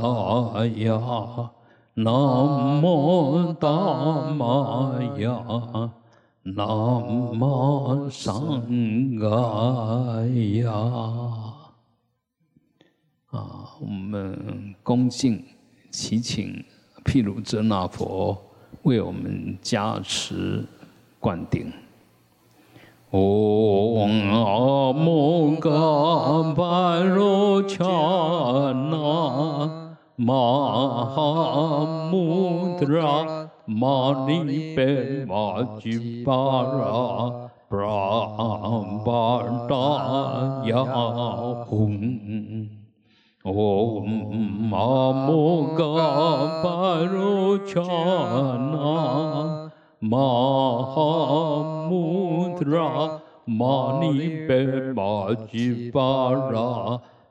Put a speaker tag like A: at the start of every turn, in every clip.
A: 呀，南无布达呀，南无达玛呀，南无桑嘎呀，啊，我们恭敬祈请毗卢遮那佛为我们加持灌顶。嗡阿摩嘎巴罗恰那。玛哈穆德拉玛尼贝玛吉巴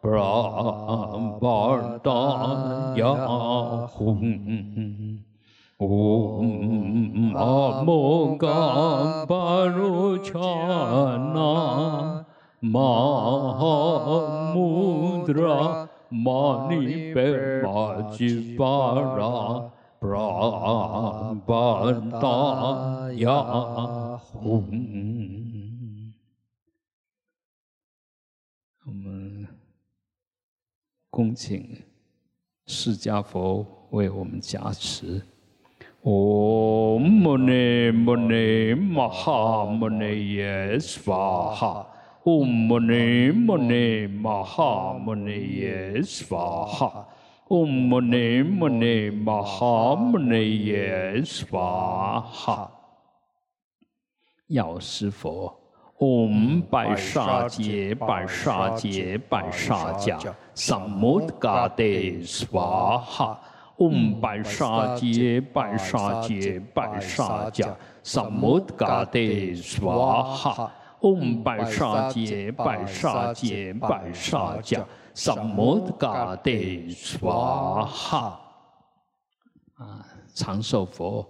A: 拉布拉巴达呀吽，嗡阿恭请释迦佛为我们加持。唵嘛呢嘛呢嘛哈嘛呢耶娑哈。唵嘛呢嘛呢嘛哈嘛呢耶娑哈。唵嘛呢嘛呢嘛哈嘛呢耶娑哈。药师佛。嗡白沙杰白沙杰白沙迦萨摩嘎德斯瓦哈。嗡白沙杰白沙杰白沙迦萨摩嘎德斯瓦哈。嗡白沙杰白沙杰白沙迦萨摩嘎德斯瓦哈。啊，长寿佛。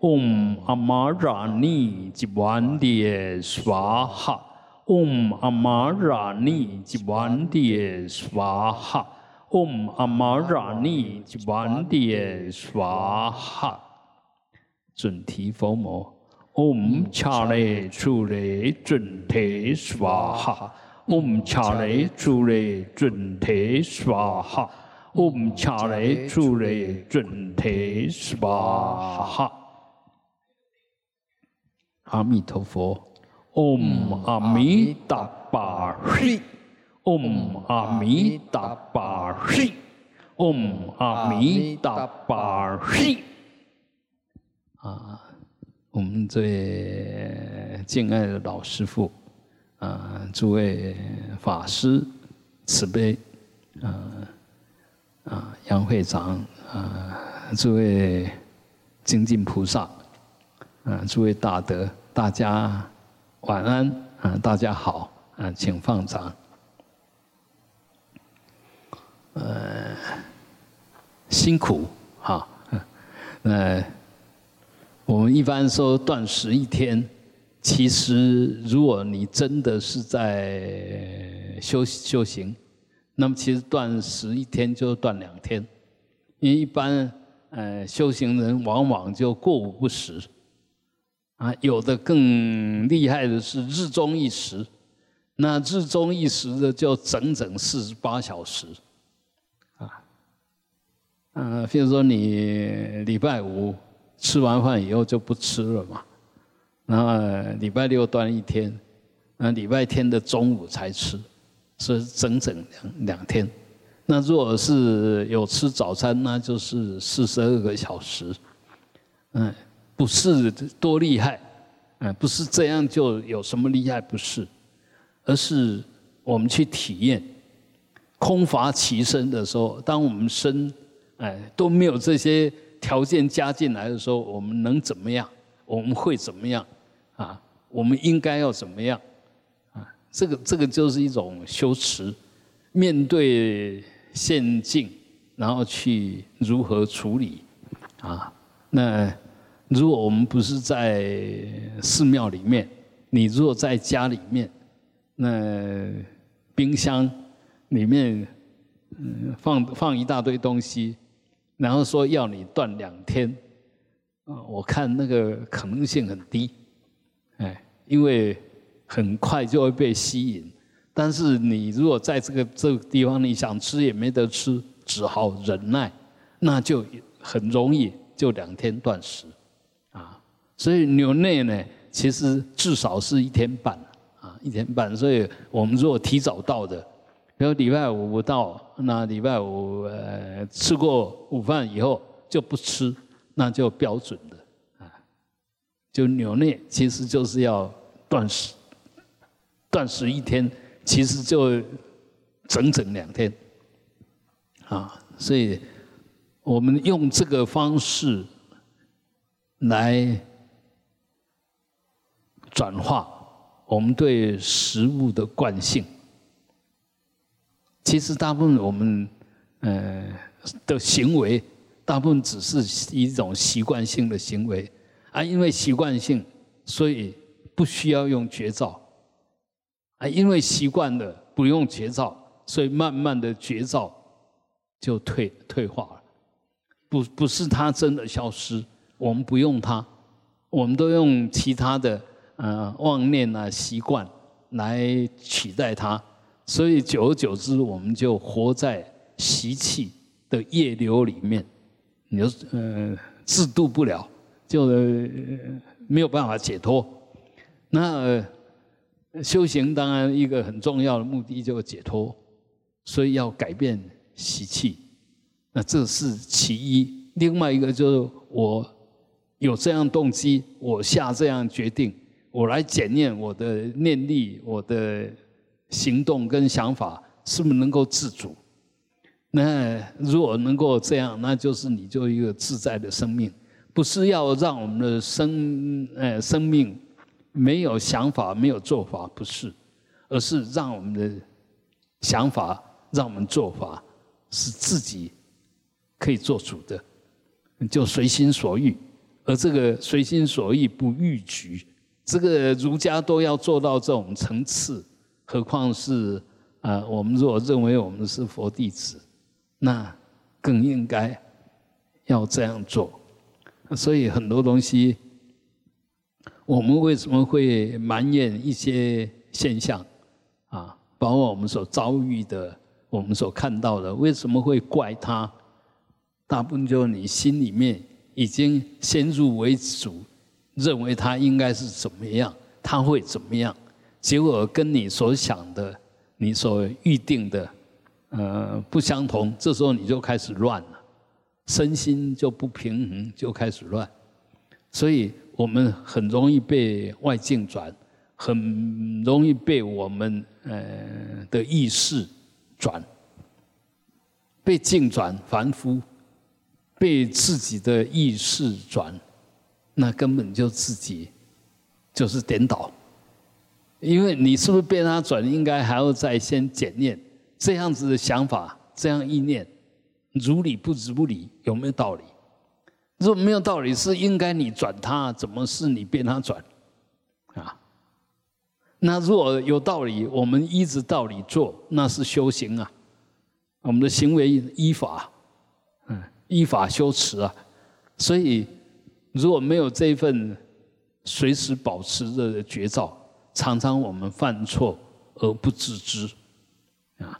A: 嗡阿玛拉尼吉万迭娑哈，嗡阿玛拉尼吉万迭娑哈，嗡阿玛拉尼吉万迭娑哈。准提佛摩，嗡恰雷出雷准提娑哈，嗡恰雷出雷准提娑哈，嗡恰雷出雷准提娑哈。阿弥陀佛，嗡阿弥达巴嘿，嗡阿弥达巴嘿，嗡阿弥达巴嘿。啊，我们最敬爱的老师傅，啊，诸位法师慈悲，啊啊，杨会长，啊，诸位精进菩萨。啊，诸位大德，大家晚安啊！大家好啊，请放掌。呃，辛苦哈。那我们一般说断食一天，其实如果你真的是在修修行，那么其实断食一天就断两天，因为一般呃修行人往往就过午不食。啊，有的更厉害的是日中一时，那日中一时的就整整四十八小时，啊，嗯，比如说你礼拜五吃完饭以后就不吃了嘛，然后礼拜六断一天，那礼拜天的中午才吃，是整整两两天。那如果是有吃早餐，那就是四十二个小时，嗯。不是多厉害，嗯，不是这样就有什么厉害，不是，而是我们去体验空乏其身的时候，当我们身哎，都没有这些条件加进来的时候，我们能怎么样？我们会怎么样？啊，我们应该要怎么样？啊，这个这个就是一种修持，面对现境，然后去如何处理？啊，那如果我们不是在寺庙里面，你如果在家里面，那冰箱里面嗯放放一大堆东西，然后说要你断两天，啊，我看那个可能性很低，哎，因为很快就会被吸引。但是你如果在这个这个地方，你想吃也没得吃，只好忍耐，那就很容易就两天断食，所以牛内呢，其实至少是一天半啊。一天半，所以我们如果提早到的，比如礼拜五到，那礼拜五呃吃过午饭以后就不吃，那就标准的啊。就牛内其实就是要断食，断食一天，其实就整整两天啊。所以我们用这个方式来转化。我们对食物的惯性，其实大部分我们呃的行为，大部分只是一种习惯性的行为，啊，因为习惯性，所以不需要用绝招，啊，因为习惯了不用绝招，所以慢慢的绝招就退退化了，不不是它真的消失，我们不用它，我们都用其他的。呃，妄念啊，习惯来取代它，所以久而久之，我们就活在习气的业流里面，你就呃自度不了，就没有办法解脱。那修行当然一个很重要的目的就是解脱，所以要改变习气，那这是其一。另外一个就是我有这样动机，我下这样决定。我来检验我的念力，我的行动跟想法是不是能够自主？那如果能够这样，那就是你就一个自在的生命，不是要让我们的生呃生命没有想法、没有做法，不是，而是让我们的想法、让我们做法是自己可以做主的，就随心所欲，而这个随心所欲不逾矩。这个儒家都要做到这种层次，何况是啊，我们如果认为我们是佛弟子，那更应该要这样做。所以很多东西，我们为什么会埋怨一些现象啊？包括我们所遭遇的，我们所看到的，为什么会怪他？大部分就是你心里面已经先入为主。认为他应该是怎么样，他会怎么样？结果跟你所想的、你所预定的，呃，不相同。这时候你就开始乱了，身心就不平衡，就开始乱。所以我们很容易被外境转，很容易被我们呃的意识转，被境转凡夫，被自己的意识转。那根本就自己就是颠倒，因为你是不是被他转，应该还要再先检验这样子的想法，这样意念如理不如理，有没有道理？如果没有道理，是应该你转他，怎么是你被他转？啊？那如果有道理，我们依着道理做，那是修行啊。我们的行为依法，嗯，依法修持啊，所以。如果没有这份随时保持着的绝招，常常我们犯错而不自知，啊，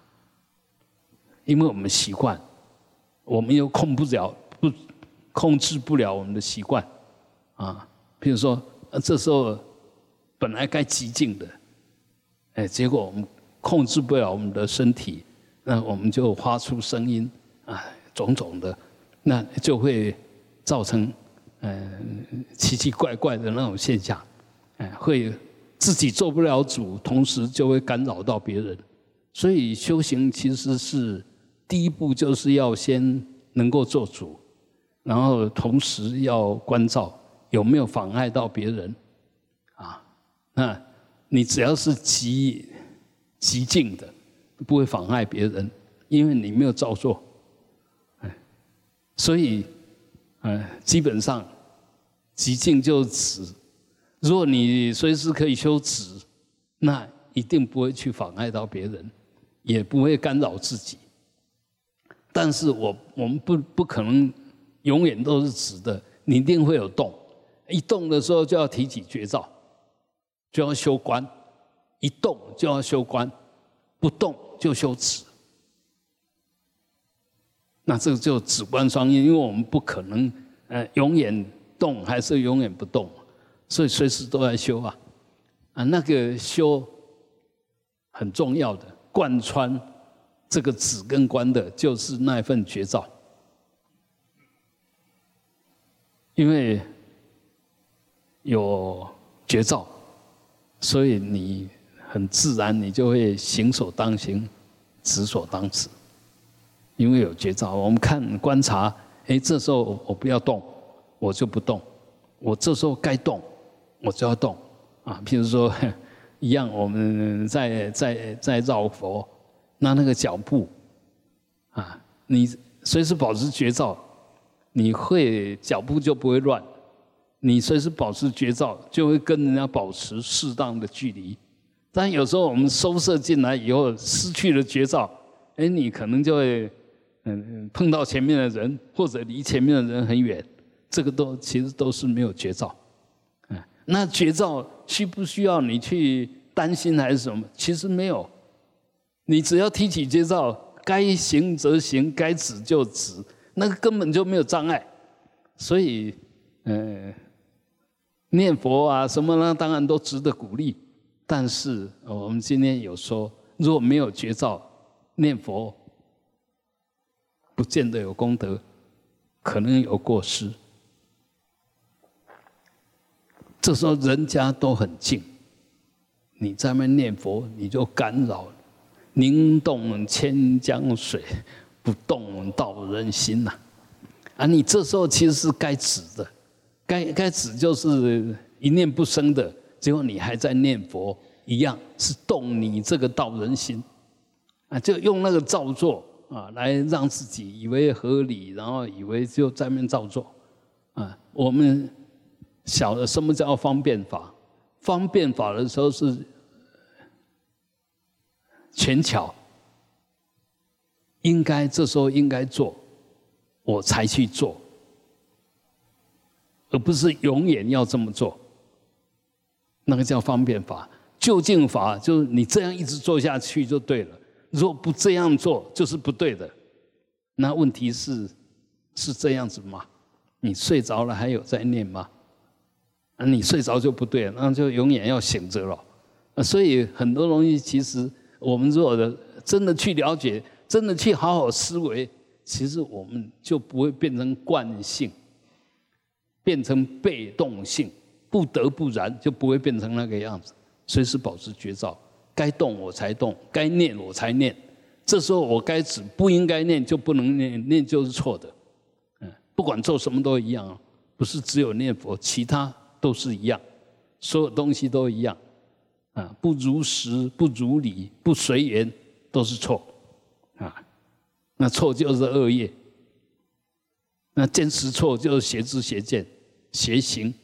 A: 因为我们习惯，我们又控不了，不控制不了我们的习惯，啊，比如说，这时候本来该极静的，哎，结果我们控制不了我们的身体，那我们就发出声音，啊，种种的，那就会造成。嗯，奇奇怪怪的那种现象，哎，会自己做不了主，同时就会干扰到别人。所以修行其实是第一步，就是要先能够做主，然后同时要关照有没有妨碍到别人，啊，那你只要是极极静的，不会妨碍别人，因为你没有照做，哎，所以，嗯，基本上极静就是止。如果你随时可以修止，那一定不会去妨碍到别人，也不会干扰自己。但是我我们不不可能永远都是直的，你一定会有动，一动的时候就要提起绝招，就要修观，一动就要修观，不动就修止。那这个就止观双运，因为我们不可能呃永远动还是永远不动，所以随时都在修啊啊那个修很重要的贯穿。这个子跟观的，就是那一份绝招。因为有绝招，所以你很自然，你就会行所当行，止所当止。因为有绝招，我们看观察，哎，这时候我不要动，我就不动；我这时候该动，我就要动。啊，譬如说，一样，我们在在在绕佛。那那个脚步，啊，你随时保持绝招，你会脚步就不会乱；你随时保持绝招，就会跟人家保持适当的距离。但有时候我们收摄进来以后，失去了绝招，哎，你可能就会嗯碰到前面的人，或者离前面的人很远，这个都其实都是没有绝招。嗯，那绝招需不需要你去担心还是什么？其实没有。你只要提起介绍，该行则行，该止就止，那个根本就没有障碍。所以，呃，念佛啊什么呢，当然都值得鼓励。但是我们今天有说，如果没有绝招，念佛不见得有功德，可能有过失。这时候人家都很静，你在那念佛，你就干扰。凝动千江水，不动道人心呐！啊，你这时候其实是该止的，该该止就是一念不生的，结果你还在念佛，一样是动你这个道人心啊，就用那个造作啊，来让自己以为合理，然后以为就在面照做啊。我们晓得什么叫方便法？方便法的时候是。权巧，应该这时候应该做，我才去做，而不是永远要这么做。那个叫方便法，就近法就是你这样一直做下去就对了。如果不这样做，就是不对的。那问题是是这样子吗？你睡着了还有在念吗？啊，你睡着就不对了，那就永远要醒着了。啊，所以很多东西其实。我们如果的真的去了解，真的去好好思维，其实我们就不会变成惯性，变成被动性，不得不然就不会变成那个样子。随时保持绝招，该动我才动，该念我才念。这时候我该止，不应该念就不能念，念就是错的。嗯，不管做什么都一样，不是只有念佛，其他都是一样，所有东西都一样。啊，不如实，不如理，不随缘，都是错，啊，那错就是恶业，那坚持错就是邪知邪见、邪行，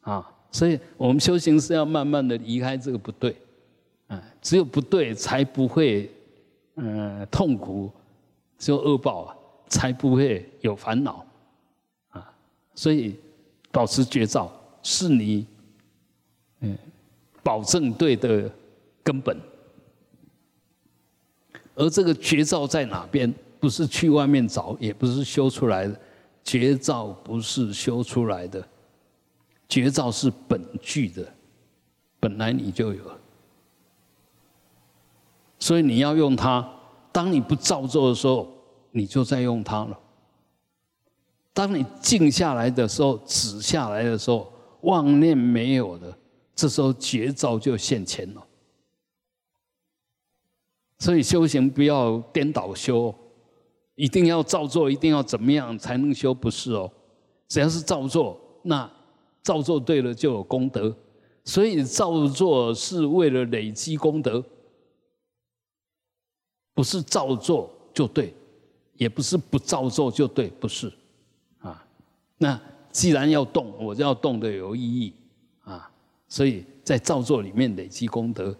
A: 啊，所以我们修行是要慢慢的离开这个不对，啊，只有不对才不会，嗯，痛苦，只有恶报啊，才不会有烦恼，啊，所以保持绝招是你，嗯。保证对的根本，而这个绝招在哪边？不是去外面找，也不是修出来的。绝招不是修出来的，绝招是本具的，本来你就有。所以你要用它。当你不造作的时候，你就在用它了。当你静下来的时候，止下来的时候，妄念没有的。这时候绝招就现前了，所以修行不要颠倒修，一定要照做，一定要怎么样才能修？不是哦，只要是照做，那照做对了就有功德。所以照做是为了累积功德，不是照做就对，也不是不照做就对，不是啊。那既然要动，我就要动的有意义啊。所以在照做里面累积功德，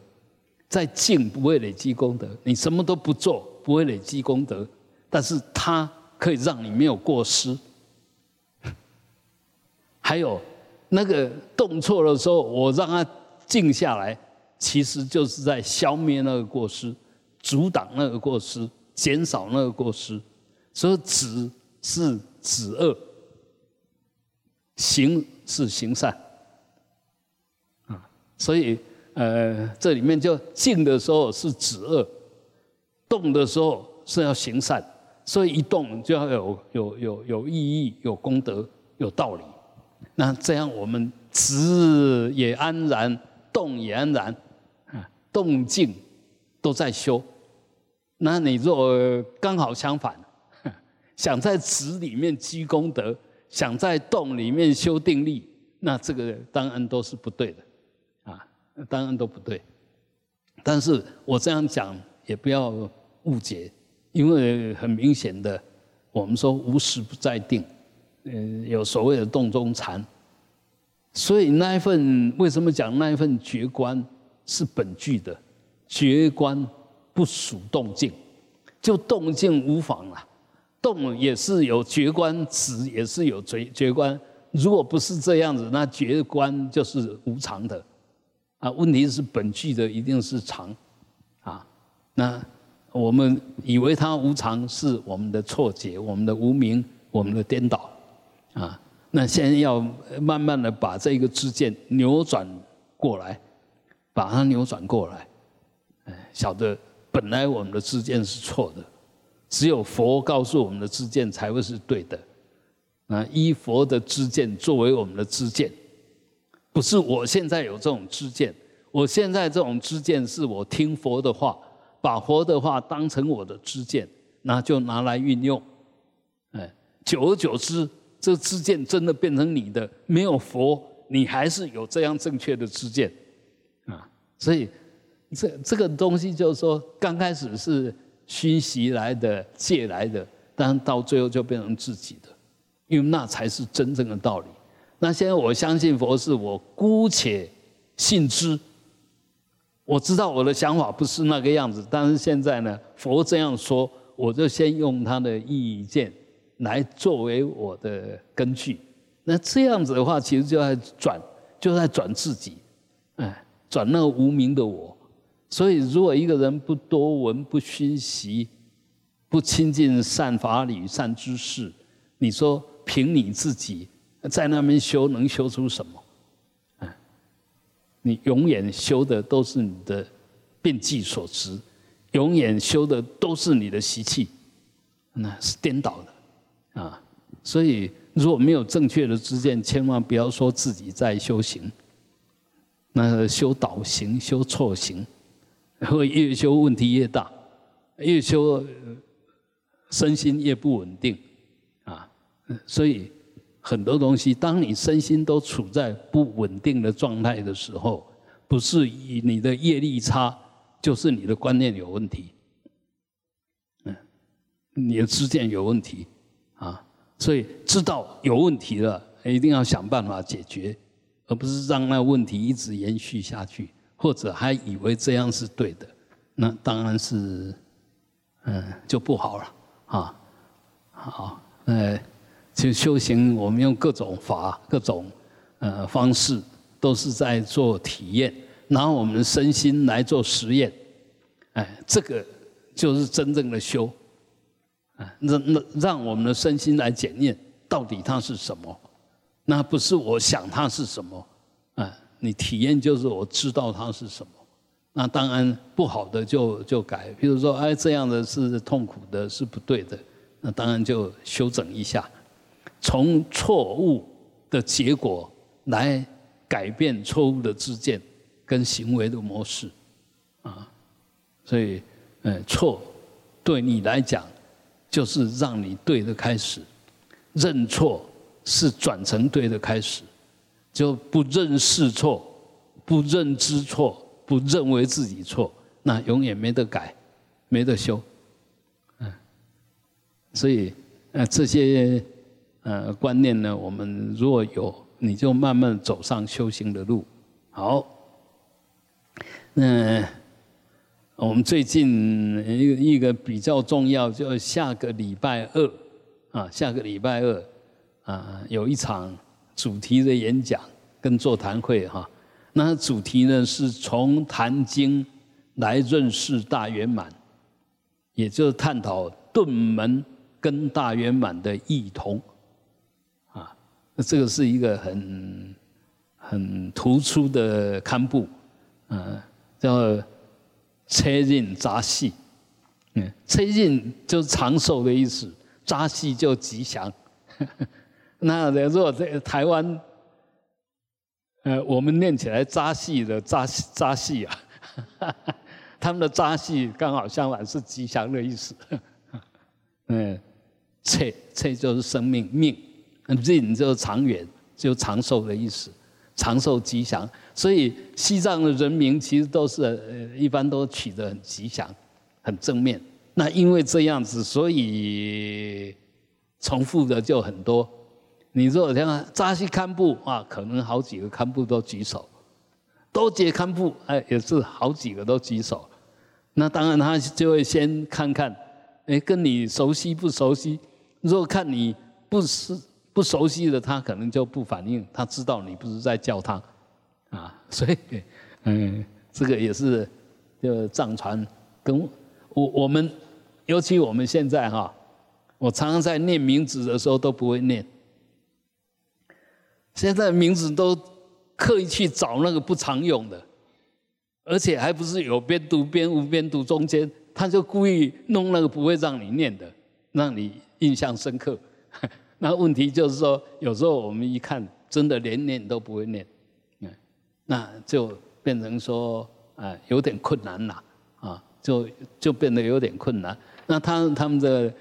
A: 在静不会累积功德。你什么都不做，不会累积功德，但是它可以让你没有过失。还有。那个动错的时候，我让它静下来，其实就是在消灭那个过失，阻挡那个过失，减少那个过失。所以止是止恶，行是行善。啊，所以呃，这里面就静的时候是止恶，动的时候是要行善。所以一动就要有有有有意义、有功德、有道理。那这样我们止也安然，动也安然，啊，动静都在修。那你若刚好相反，想在止里面积功德，想在洞里面修定力，那这个当然都是不对的，啊，当然都不对。但是我这样讲也不要误解，因为很明显的，我们说无时不在定。嗯，有所谓的洞中禅，所以那一份为什么讲那一份觉观是本具的？觉观不属动静，就动静无妨啊，动也是有觉观，止也是有觉觉观。如果不是这样子，那觉观就是无常的啊。问题是本具的一定是常啊。那我们以为它无常，是我们的错觉，我们的无明，我们的颠倒。啊，那现在要慢慢的把这个知见扭转过来，把它扭转过来，哎，晓得本来我们的知见是错的，只有佛告诉我们的知见才会是对的，啊，依佛的知见作为我们的知见，不是我现在有这种知见，我现在这种知见是我听佛的话，把佛的话当成我的知见，那就拿来运用，哎，久而久之。这知见真的变成你的，没有佛，你还是有这样正确的知见，啊，所以这这个东西就是说，刚开始是熏习来的、借来的，但到最后就变成自己的，因为那才是真正的道理。那现在我相信佛是我姑且信之，我知道我的想法不是那个样子，但是现在呢，佛这样说，我就先用他的意见。来作为我的根据，那这样子的话，其实就在转，就在转自己，哎，转那个无名的我。所以，如果一个人不多闻、不熏习、不亲近善法理、善知识，你说凭你自己在那边修，能修出什么？哎，你永远修的都是你的变计所执，永远修的都是你的习气，那是颠倒的。啊，所以如果没有正确的知见，千万不要说自己在修行。那修倒行、修错行，会越修问题越大，越修身心越不稳定。啊，所以很多东西，当你身心都处在不稳定的状态的时候，不是以你的业力差，就是你的观念有问题。嗯，你的知见有问题。啊，所以知道有问题了，一定要想办法解决，而不是让那问题一直延续下去，或者还以为这样是对的，那当然是，嗯，就不好了啊。好，呃，就修行，我们用各种法、各种呃方式，都是在做体验，拿我们的身心来做实验，哎，这个就是真正的修。啊让让让我们的身心来检验，到底它是什么？那不是我想它是什么，你体验就是我知道它是什么。那当然不好的就就改，比如说哎这样的是痛苦的，是不对的，那当然就修整一下，从错误的结果来改变错误的自见跟行为的模式，啊，所以，嗯，错对你来讲。就是让你对的开始，认错是转成对的开始，就不认识错，不认知错，不认为自己错，那永远没得改，没得修，嗯，所以呃这些呃观念呢，我们如果有，你就慢慢走上修行的路，好，那。我们最近一个一个比较重要，就下个礼拜二啊，下个礼拜二啊，有一场主题的演讲跟座谈会哈。那主题呢是从谈经来认识大圆满，也就是探讨顿门跟大圆满的异同啊。那这个是一个很很突出的刊布，嗯，叫。车刃扎细，嗯，车刃就是长寿的意思，扎细就吉祥。那如果在台湾，呃，我们念起来扎戏的扎扎戏啊，他们的扎戏刚好相反是吉祥的意思。嗯，车车就是生命命，刃就是长远，就长寿的意思。长寿吉祥，所以西藏的人民其实都是呃，一般都取得很吉祥、很正面。那因为这样子，所以重复的就很多。你如果像扎西堪布啊，可能好几个堪布都举手；多杰堪布，哎，也是好几个都举手。那当然他就会先看看，哎，跟你熟悉不熟悉？如果看你不是。不熟悉的他可能就不反应，他知道你不是在叫他，啊，所以，嗯，这个也是，就藏传跟我我们，尤其我们现在哈，我常常在念名字的时候都不会念，现在名字都刻意去找那个不常用的，而且还不是有边读边无边读中间，他就故意弄那个不会让你念的，让你印象深刻。那问题就是说，有时候我们一看，真的连念都不会念，嗯，那就变成说，啊，有点困难了，啊，就就变得有点困难。那他他们的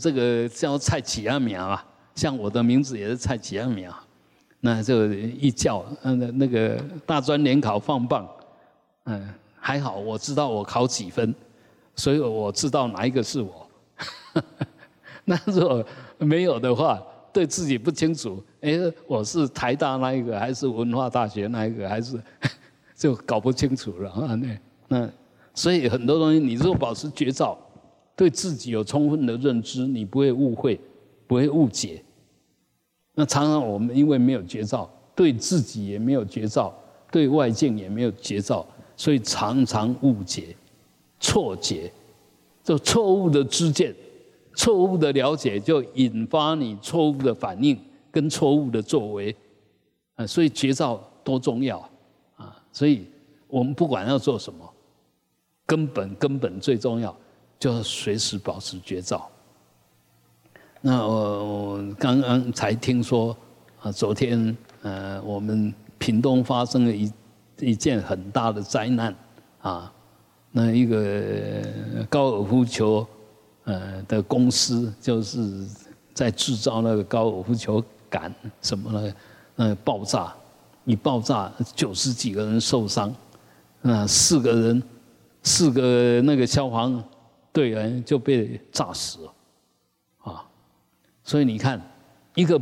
A: 这个叫蔡启阿苗啊，像我的名字也是蔡启阿苗，那就一叫，嗯，那个大专联考放榜，嗯，还好我知道我考几分，所以我知道哪一个是我。那如果没有的话，对自己不清楚，哎，我是台大那一个，还是文化大学那一个，还是 就搞不清楚了啊？那那，所以很多东西，你如果保持觉照，对自己有充分的认知，你不会误会，不会误解。那常常我们因为没有觉照，对自己也没有觉照，对外境也没有觉照，所以常常误解、错解，就错误的知见。错误的了解就引发你错误的反应跟错误的作为，啊，所以觉照多重要啊！所以我们不管要做什么，根本根本最重要就是随时保持觉照。那我我刚刚才听说啊，昨天呃，我们屏东发生了一一件很大的灾难啊，那一个高尔夫球。呃的公司就是在制造那个高尔夫球杆什么的，呃爆炸，一爆炸九十几个人受伤，啊四个人，四个那个消防队员就被炸死了，所以你看一个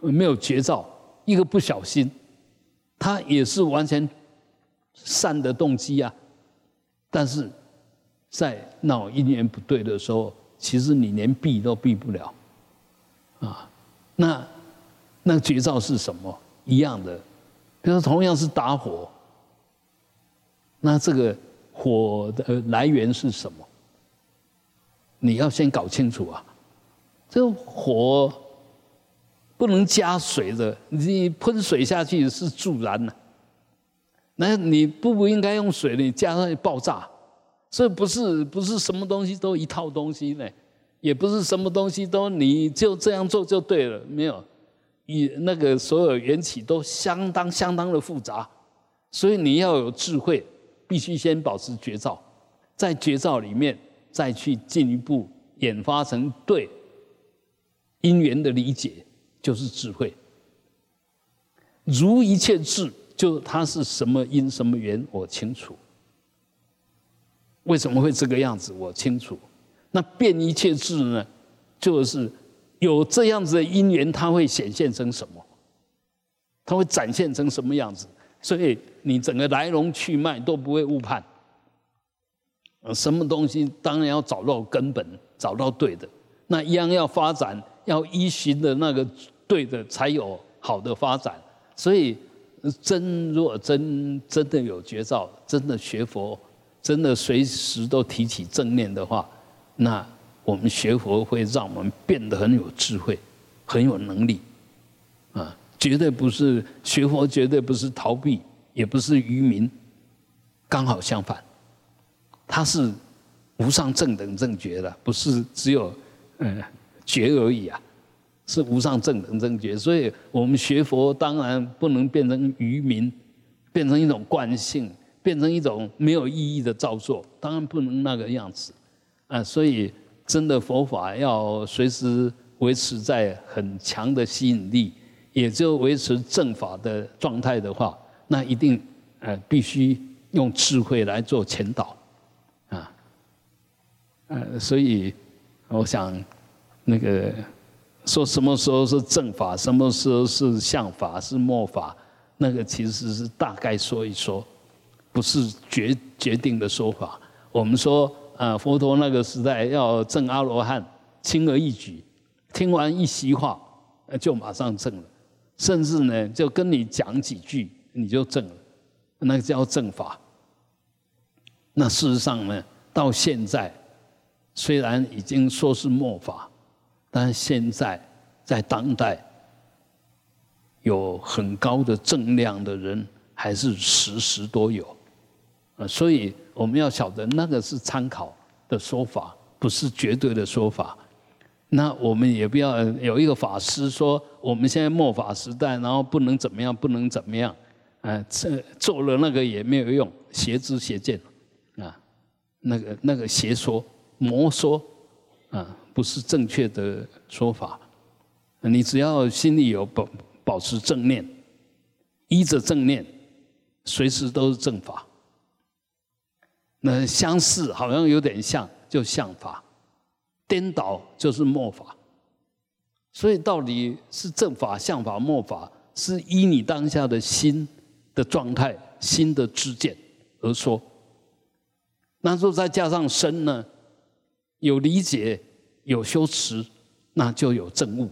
A: 没有绝招，一个不小心，他也是完全善的动机啊，但是。在闹一年不对的时候，其实你连避都避不了，啊，那那绝招是什么？一样的，比如说同样是打火，那这个火的来源是什么？你要先搞清楚啊，这火不能加水的，你喷水下去是助燃的，那你不不应该用水，你加上去爆炸。所以不是不是什么东西都一套东西呢，也不是什么东西都你就这样做就对了，没有，你那个所有缘起都相当相当的复杂，所以你要有智慧，必须先保持觉照，在觉照里面再去进一步演发成对因缘的理解，就是智慧。如一切智，就它是什么因什么缘，我清楚。为什么会这个样子，我清楚。那变一切智呢，就是有这样子的因缘，它会显现成什么？它会展现成什么样子？所以你整个来龙去脉都不会误判。什么东西当然要找到根本，找到对的。那一样要发展，要依循的那个对的，才有好的发展。所以，真若真真的有绝招，真的学佛，真的随时都提起正念的话，那我们学佛会让我们变得很有智慧，很有能力，啊，绝对不是学佛，绝对不是逃避，也不是愚民，刚好相反，它是无上正等正觉的，不是只有嗯觉而已啊。是无上正等正觉，所以我们学佛当然不能变成愚民，变成一种惯性，变成一种没有意义的造作，当然不能那个样子啊。所以真的佛法要随时维持在很强的吸引力，也就维持正法的状态的话，那一定呃必须用智慧来做前导啊。呃，所以我想那个。说什么时候是正法，什么时候是相法，是末法，那个其实是大概说一说，不是决决定的说法。我们说，啊，佛陀那个时代要证阿罗汉，轻而易举，听完一席话，就马上证了，甚至呢，就跟你讲几句，你就证了，那个叫正法。那事实上呢，到现在，虽然已经说是末法。但现在在当代，有很高的正量的人还是时时都有，啊，所以我们要晓得那个是参考的说法，不是绝对的说法。那我们也不要有一个法师说我们现在末法时代，然后不能怎么样，不能怎么样，啊，这做了那个也没有用，邪知邪见，啊，那个那个邪说魔说，啊。不是正确的说法。你只要心里有保保持正念，依着正念，随时都是正法。那相似好像有点像，就相法；颠倒就是末法。所以到底是正法、相法、末法，是依你当下的心的状态、心的知见而说。那时候再加上身呢，有理解。有修持，那就有正悟，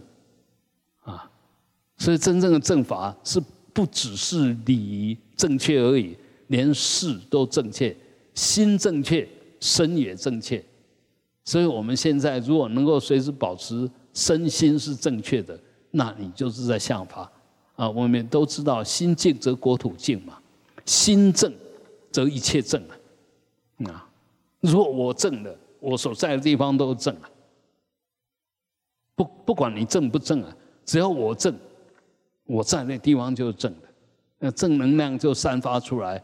A: 啊，所以真正的正法是不只是理正确而已，连事都正确，心正确，身也正确。所以我们现在如果能够随时保持身心是正确的，那你就是在向法啊。我们都知道，心静则国土静嘛，心正则一切正啊。啊，如果我正了，我所在的地方都正了。不不管你正不正啊，只要我正，我在那地方就是正的，那正能量就散发出来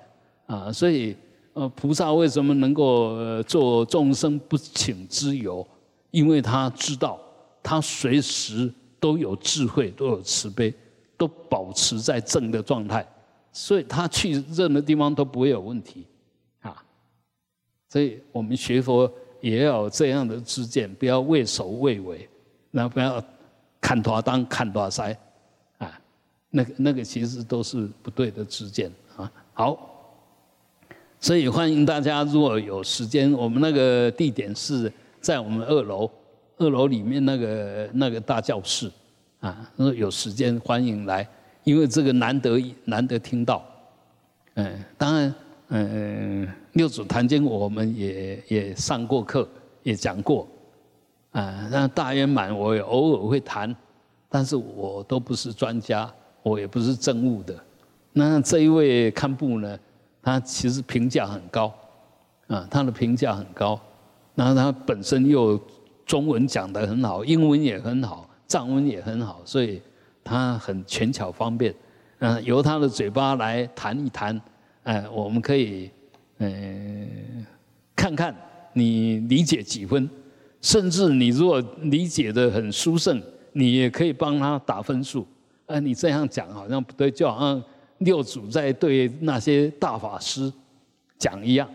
A: 啊。所以呃，菩萨为什么能够做众生不请之由？因为他知道他随时都有智慧，都有慈悲，都保持在正的状态，所以他去任何地方都不会有问题啊。所以我们学佛也要有这样的知见，不要畏首畏尾。那不要看多少当看多塞啊，那个那个其实都是不对的知见啊。好，所以欢迎大家，如果有时间，我们那个地点是在我们二楼，二楼里面那个那个大教室啊。如果有时间，欢迎来，因为这个难得难得听到。嗯，当然，嗯，六祖坛经我们也也上过课，也讲过。啊，那大圆满我也偶尔会谈，但是我都不是专家，我也不是政务的。那这一位堪布呢，他其实评价很高，啊，他的评价很高。然后他本身又中文讲得很好，英文也很好，藏文也很好，所以他很全巧方便。嗯，由他的嘴巴来谈一谈，哎，我们可以，嗯，看看你理解几分。甚至你如果理解的很殊胜，你也可以帮他打分数。啊，你这样讲好像不对，就好像六祖在对那些大法师讲一样。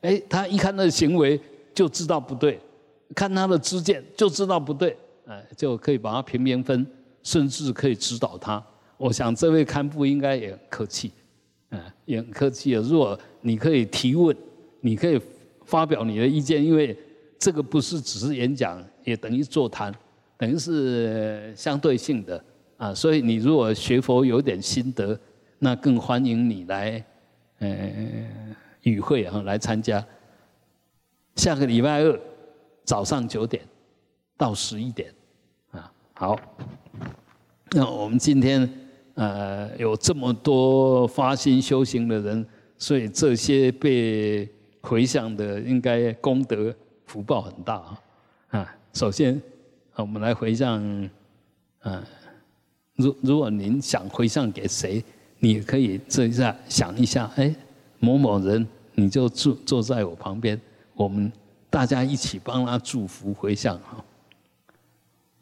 A: 哎，他一看那行为就知道不对，看他的知见就知道不对，哎，就可以把他评评分，甚至可以指导他。我想这位堪布应该也很客气，嗯，也很客气的。如果你可以提问，你可以发表你的意见，因为这个不是只是演讲，也等于座谈，等于是相对性的。啊，所以你如果学佛有点心得，那更欢迎你来，呃，与会啊，来参加。下个礼拜二早上九点到十一点，啊，好。那我们今天呃有这么多发心修行的人，所以这些被回向的应该功德福报很大啊。啊，首先我们来回向，嗯。如如果您想回向给谁，你可以这一下想一下，哎，某某人，你就坐坐在我旁边，我们大家一起帮他祝福回向哈。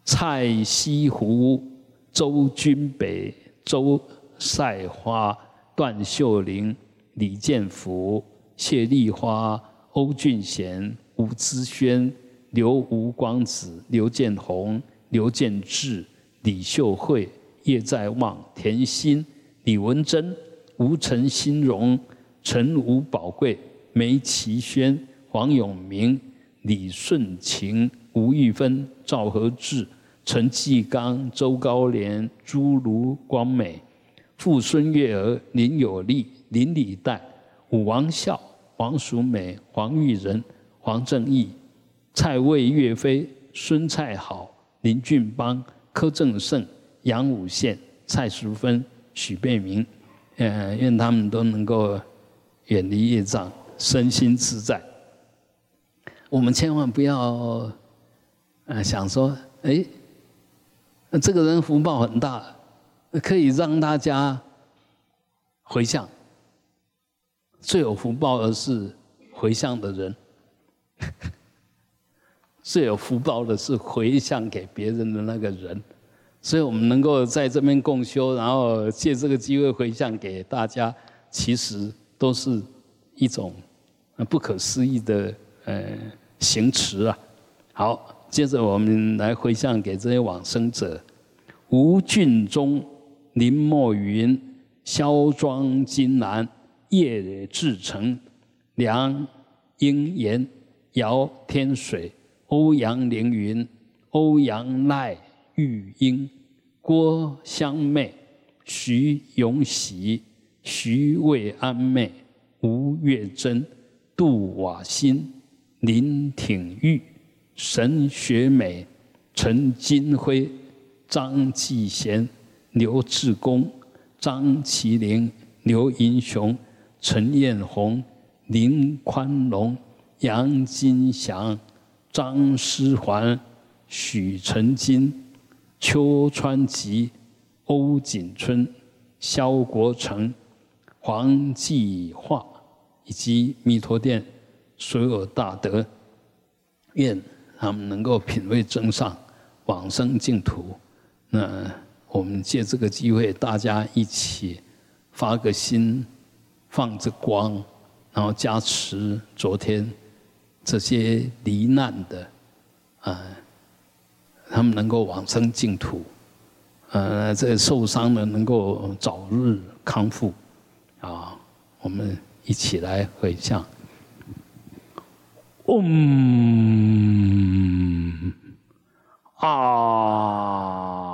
A: 蔡西湖、周君北、周赛花、段秀玲、李建福、谢丽花、欧俊贤、吴之轩、刘吴光子、刘建宏、刘建志、李秀慧。叶在望、田心、李文珍、吴陈新荣、陈吴宝贵、梅其轩、黄永明、李顺晴、吴玉芬、赵和志、陈继刚、周高莲、朱卢光美、傅孙月儿、林有利、林礼代、武王孝、王淑美、黄玉仁、黄正义、蔡魏岳飞、孙蔡好、林俊邦、柯正胜。杨武宪、蔡淑芬、许贝明，呃，愿他们都能够远离业障，身心自在。我们千万不要，呃，想说，哎，这个人福报很大，可以让大家回向。最有福报的是回向的人，最有福报的是回向给别人的那个人。所以我们能够在这边共修，然后借这个机会回向给大家，其实都是一种不可思议的呃行持啊。好，接着我们来回向给这些往生者：吴俊忠、林墨云、肖庄金兰、叶志成、梁英言、姚天水、欧阳凌云、欧阳赖。玉英、郭香妹、徐永喜、徐卫安妹、吴月珍、杜瓦新、林挺玉、沈学美、陈金辉、张继贤、刘志功、张麒麟、刘英雄、陈艳红、林宽龙、杨金祥、张思环、许成金。邱川吉、欧锦春、肖国成、黄继化以及弥陀殿所有大德，愿他们能够品味真上，往生净土。那我们借这个机会，大家一起发个心，放着光，然后加持昨天这些罹难的啊。他们能够往生净土，呃，这受伤的能够早日康复，啊，我们一起来回向。嗡啊。